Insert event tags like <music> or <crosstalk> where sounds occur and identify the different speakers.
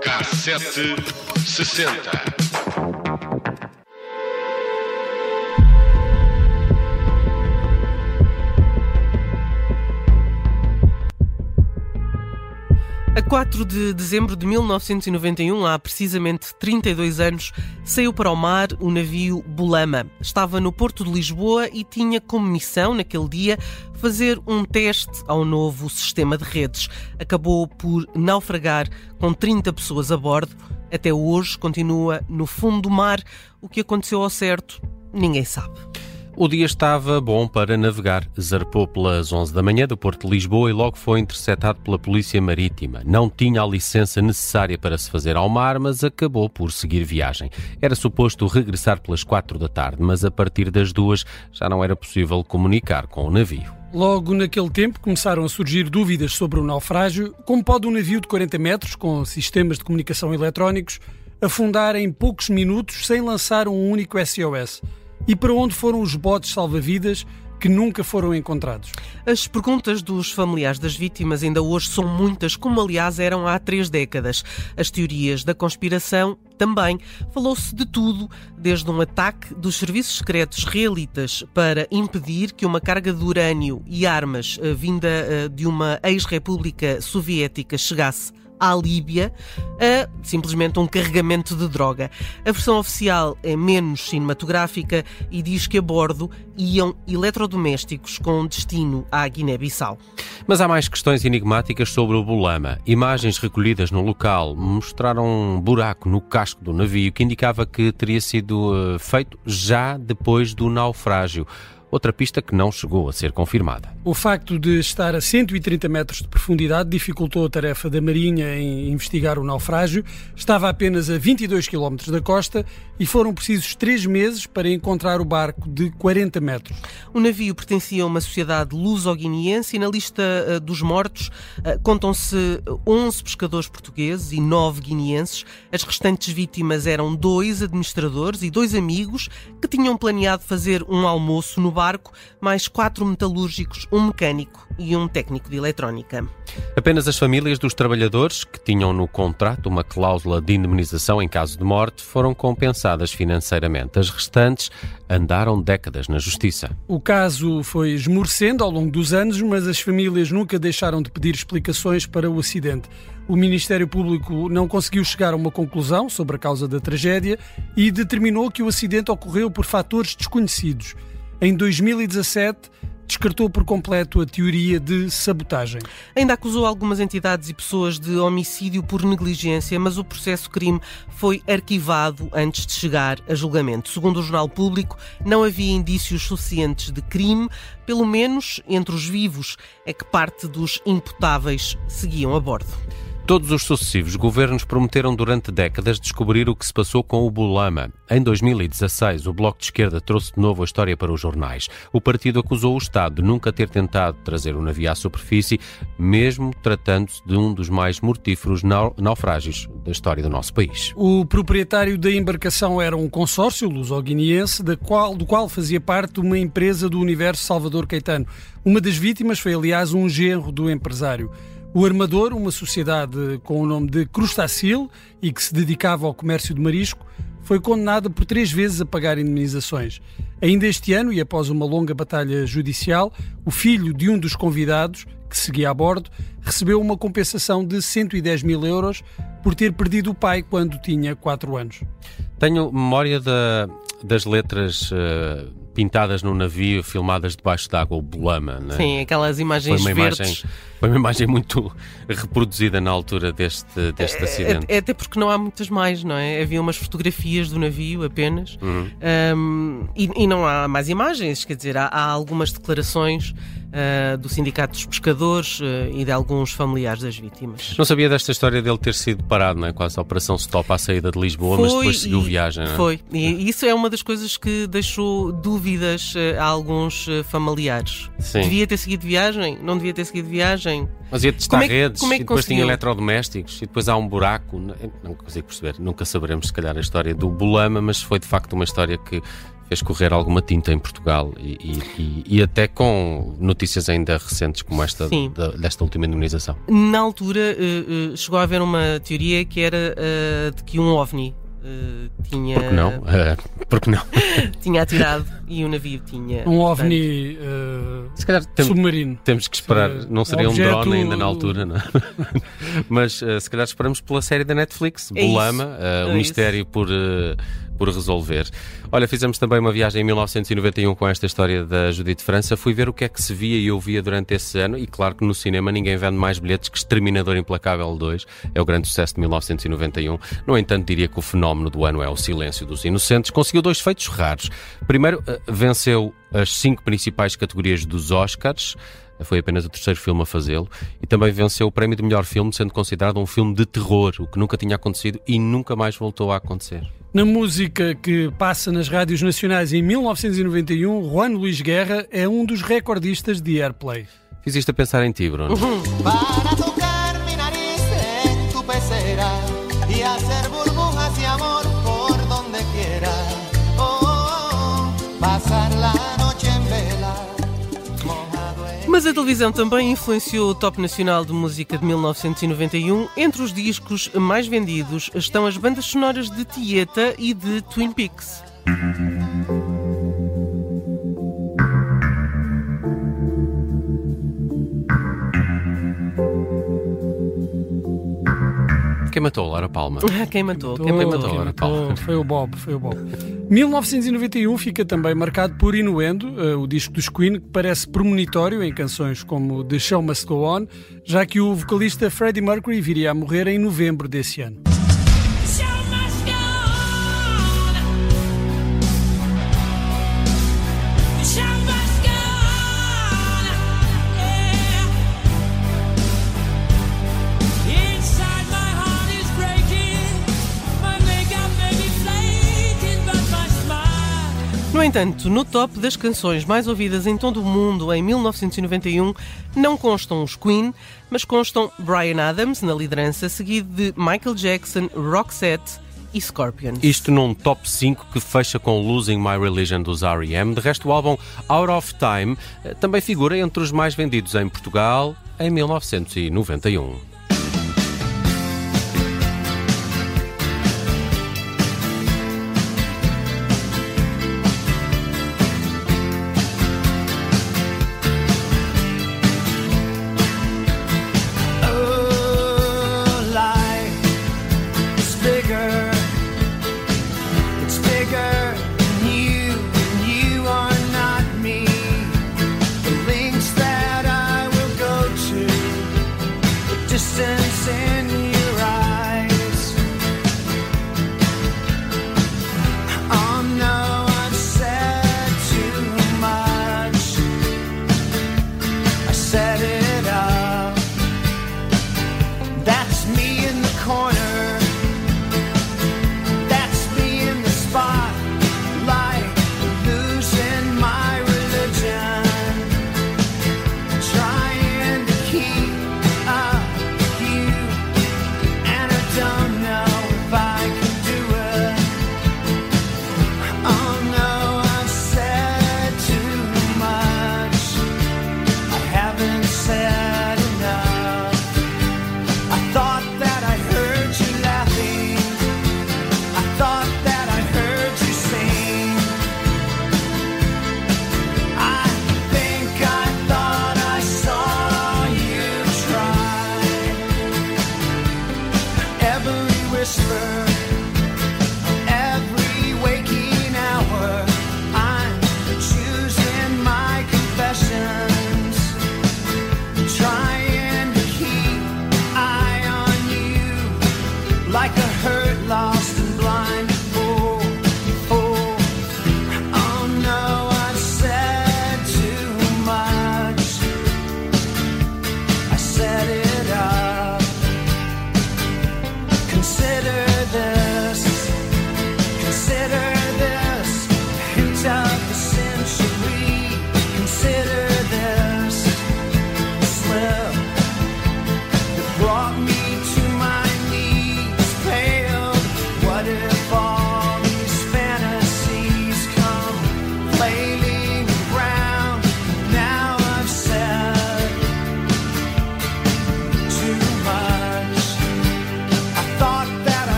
Speaker 1: Cassete sessenta.
Speaker 2: A 4 de dezembro de 1991, há precisamente 32 anos, saiu para o mar o navio Bulama. Estava no Porto de Lisboa e tinha como missão, naquele dia, fazer um teste ao novo sistema de redes. Acabou por naufragar com 30 pessoas a bordo. Até hoje continua no fundo do mar. O que aconteceu ao certo, ninguém sabe.
Speaker 3: O dia estava bom para navegar. Zarpou pelas 11 da manhã do Porto de Lisboa e logo foi interceptado pela Polícia Marítima. Não tinha a licença necessária para se fazer ao mar, mas acabou por seguir viagem. Era suposto regressar pelas 4 da tarde, mas a partir das duas já não era possível comunicar com o navio.
Speaker 4: Logo naquele tempo começaram a surgir dúvidas sobre o naufrágio. Como pode um navio de 40 metros, com sistemas de comunicação eletrónicos, afundar em poucos minutos sem lançar um único SOS? E para onde foram os botes salva-vidas que nunca foram encontrados?
Speaker 2: As perguntas dos familiares das vítimas ainda hoje são muitas, como aliás eram há três décadas. As teorias da conspiração também. Falou-se de tudo, desde um ataque dos serviços secretos realitas para impedir que uma carga de urânio e armas eh, vinda eh, de uma ex-república soviética chegasse à Líbia a simplesmente um carregamento de droga. A versão oficial é menos cinematográfica e diz que a bordo iam eletrodomésticos com destino à Guiné-Bissau.
Speaker 3: Mas há mais questões enigmáticas sobre o Bulama. Imagens recolhidas no local mostraram um buraco no casco do navio que indicava que teria sido uh, feito já depois do naufrágio outra pista que não chegou a ser confirmada.
Speaker 4: O facto de estar a 130 metros de profundidade dificultou a tarefa da Marinha em investigar o naufrágio. Estava apenas a 22 km da costa e foram precisos três meses para encontrar o barco de 40 metros.
Speaker 2: O navio pertencia a uma sociedade luso-guineense e na lista uh, dos mortos uh, contam-se 11 pescadores portugueses e 9 guineenses. As restantes vítimas eram dois administradores e dois amigos que tinham planeado fazer um almoço no barco, mais quatro metalúrgicos, um mecânico e um técnico de eletrónica.
Speaker 3: Apenas as famílias dos trabalhadores, que tinham no contrato uma cláusula de indemnização em caso de morte, foram compensadas financeiramente. As restantes andaram décadas na justiça.
Speaker 4: O caso foi esmorecendo ao longo dos anos, mas as famílias nunca deixaram de pedir explicações para o acidente. O Ministério Público não conseguiu chegar a uma conclusão sobre a causa da tragédia e determinou que o acidente ocorreu por fatores desconhecidos. Em 2017, descartou por completo a teoria de sabotagem.
Speaker 2: Ainda acusou algumas entidades e pessoas de homicídio por negligência, mas o processo crime foi arquivado antes de chegar a julgamento. Segundo o Jornal Público, não havia indícios suficientes de crime, pelo menos entre os vivos, é que parte dos imputáveis seguiam a bordo.
Speaker 3: Todos os sucessivos governos prometeram durante décadas descobrir o que se passou com o Bulama. Em 2016, o Bloco de Esquerda trouxe de novo a história para os jornais. O partido acusou o Estado de nunca ter tentado trazer o navio à superfície, mesmo tratando-se de um dos mais mortíferos naufrágios da história do nosso país.
Speaker 4: O proprietário da embarcação era um consórcio luso-guineense, qual, do qual fazia parte uma empresa do universo Salvador Caetano. Uma das vítimas foi, aliás, um genro do empresário. O Armador, uma sociedade com o nome de Crustacil e que se dedicava ao comércio de marisco, foi condenado por três vezes a pagar indemnizações. Ainda este ano, e após uma longa batalha judicial, o filho de um dos convidados, que seguia a bordo, recebeu uma compensação de 110 mil euros por ter perdido o pai quando tinha 4 anos.
Speaker 3: Tenho memória da, das letras uh, pintadas no navio, filmadas debaixo d'água, o Bulama. Né?
Speaker 2: Sim, aquelas imagens
Speaker 3: foi
Speaker 2: verdes.
Speaker 3: Imagem, foi uma imagem muito reproduzida na altura deste, deste
Speaker 2: é,
Speaker 3: acidente.
Speaker 2: É, até porque não há muitas mais, não é? Havia umas fotografias do navio apenas
Speaker 3: uhum.
Speaker 2: um, e, e, não há mais imagens, quer dizer, há, há algumas declarações uh, do Sindicato dos Pescadores uh, e de alguns familiares das vítimas.
Speaker 3: Não sabia desta história dele ter sido parado, não é? Quase a Operação Stop à saída de Lisboa, foi, mas depois seguiu viagem, não é?
Speaker 2: Foi, e isso é uma das coisas que deixou dúvidas uh, a alguns familiares.
Speaker 3: Sim.
Speaker 2: Devia ter seguido viagem? Não devia ter seguido viagem?
Speaker 3: Mas ia testar
Speaker 2: como é,
Speaker 3: redes
Speaker 2: como é
Speaker 3: e depois
Speaker 2: conseguiu?
Speaker 3: tinha eletrodomésticos e depois há um buraco. Não, não consigo perceber. Nunca saberemos, se calhar, a história do Bulama, mas foi de facto uma história que fez correr alguma tinta em Portugal e, e, e até com notícias ainda recentes como esta da, desta última indemnização.
Speaker 2: Na altura uh, uh, chegou a haver uma teoria que era uh, de que um OVNI Uh, tinha.
Speaker 3: Porque não? Uh, porque não? <laughs>
Speaker 2: tinha atirado e o navio tinha.
Speaker 4: Um OVNI uh, Se calhar tem, submarino.
Speaker 3: Temos que esperar. não seria um, drone ainda na altura, não é? <laughs> Mas se calhar esperamos pela série da Netflix, é Bulama, é o mistério por por resolver. Olha, fizemos também uma viagem em 1991 com esta história da Judite França. Fui ver o que é que se via e ouvia durante esse ano, e claro que no cinema ninguém vende mais bilhetes que Exterminador Implacável 2. É o grande sucesso de 1991. No entanto, diria que o fenómeno do ano é o Silêncio dos Inocentes. Conseguiu dois feitos raros. Primeiro, eh, venceu as cinco principais categorias dos Oscars foi apenas o terceiro filme a fazê-lo e também venceu o prémio de melhor filme, sendo considerado um filme de terror, o que nunca tinha acontecido e nunca mais voltou a acontecer.
Speaker 4: Na música que passa nas rádios nacionais em 1991, Juan Luís Guerra é um dos recordistas de airplay.
Speaker 3: Fiz isto a pensar em ti, Bruno. Uhum.
Speaker 2: Mas a televisão também influenciou o top nacional de música de 1991. Entre os discos mais vendidos estão as bandas sonoras de Tieta e de Twin Peaks.
Speaker 3: Matou Laura Palma?
Speaker 2: quem matou?
Speaker 4: Quem matou, quem matou Palma? Foi o Bob, foi o Bob. 1991 fica também marcado por Inuendo, uh, o disco dos Queen, que parece premonitório em canções como The Show Must Go On, já que o vocalista Freddie Mercury viria a morrer em novembro desse ano.
Speaker 2: No entanto, no top das canções mais ouvidas em todo o mundo em 1991 não constam os Queen, mas constam Brian Adams na liderança, seguido de Michael Jackson, Roxette e Scorpions.
Speaker 3: Isto num top 5 que fecha com Losing My Religion dos R.E.M. De resto, o álbum Out of Time eh, também figura entre os mais vendidos em Portugal em 1991. distance in you.